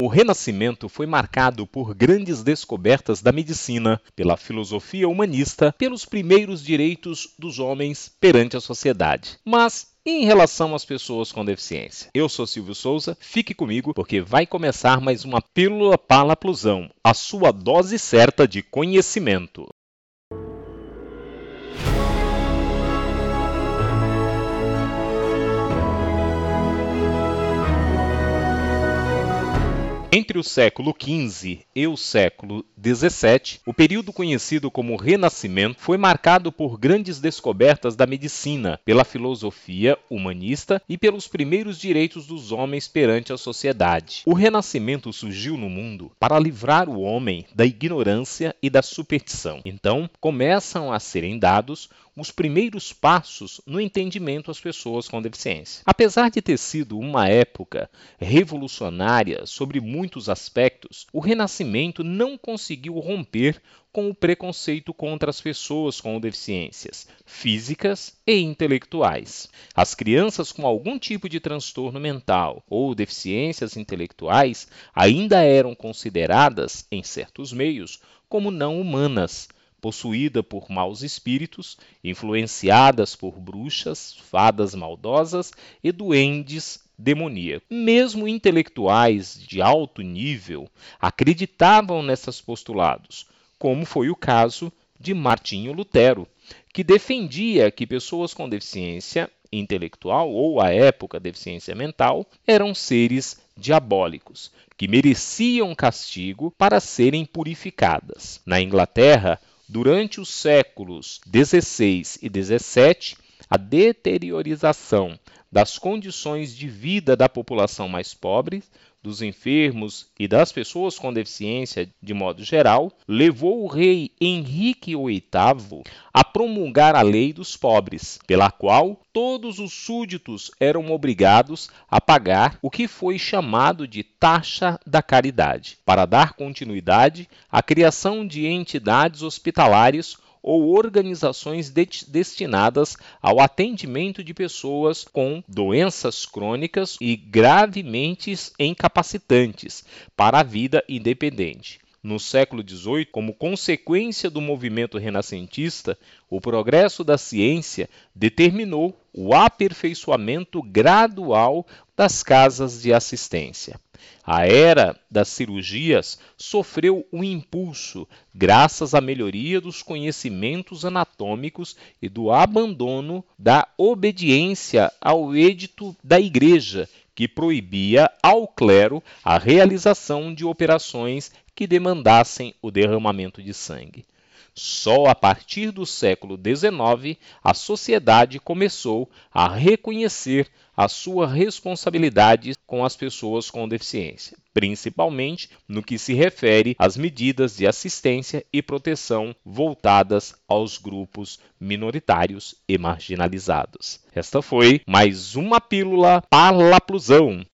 O Renascimento foi marcado por grandes descobertas da medicina, pela filosofia humanista, pelos primeiros direitos dos homens perante a sociedade. Mas em relação às pessoas com deficiência. Eu sou Silvio Souza, fique comigo porque vai começar mais uma Pílula Palaplusão, a sua dose certa de conhecimento. Entre o século XV e o século XVII, o período conhecido como Renascimento foi marcado por grandes descobertas da medicina, pela filosofia humanista e pelos primeiros direitos dos homens perante a sociedade. O Renascimento surgiu no mundo para livrar o homem da ignorância e da superstição. Então, começam a serem dados os primeiros passos no entendimento às pessoas com deficiência. Apesar de ter sido uma época revolucionária sobre muitos aspectos, o Renascimento não conseguiu romper com o preconceito contra as pessoas com deficiências físicas e intelectuais. As crianças com algum tipo de transtorno mental ou deficiências intelectuais ainda eram consideradas, em certos meios, como não humanas possuída por maus espíritos, influenciadas por bruxas, fadas maldosas e duendes demoníacos. Mesmo intelectuais de alto nível acreditavam nesses postulados, como foi o caso de Martinho Lutero, que defendia que pessoas com deficiência intelectual ou à época deficiência mental eram seres diabólicos que mereciam castigo para serem purificadas. Na Inglaterra, Durante os séculos XVI e XVII, a deteriorização das condições de vida da população mais pobre dos enfermos e das pessoas com deficiência de modo geral, levou o rei Henrique VIII a promulgar a lei dos pobres, pela qual todos os súditos eram obrigados a pagar o que foi chamado de taxa da caridade, para dar continuidade à criação de entidades hospitalares ou organizações de destinadas ao atendimento de pessoas com doenças crônicas e gravemente incapacitantes para a vida independente. No século XVIII, como consequência do movimento renascentista, o progresso da ciência determinou o aperfeiçoamento gradual das casas de assistência. A era das cirurgias sofreu um impulso graças à melhoria dos conhecimentos anatômicos e do abandono da obediência ao edito da Igreja, que proibia ao clero a realização de operações que demandassem o derramamento de sangue. Só a partir do século XIX a sociedade começou a reconhecer a sua responsabilidade com as pessoas com deficiência, principalmente no que se refere às medidas de assistência e proteção voltadas aos grupos minoritários e marginalizados. Esta foi mais uma pílula Parlaplusão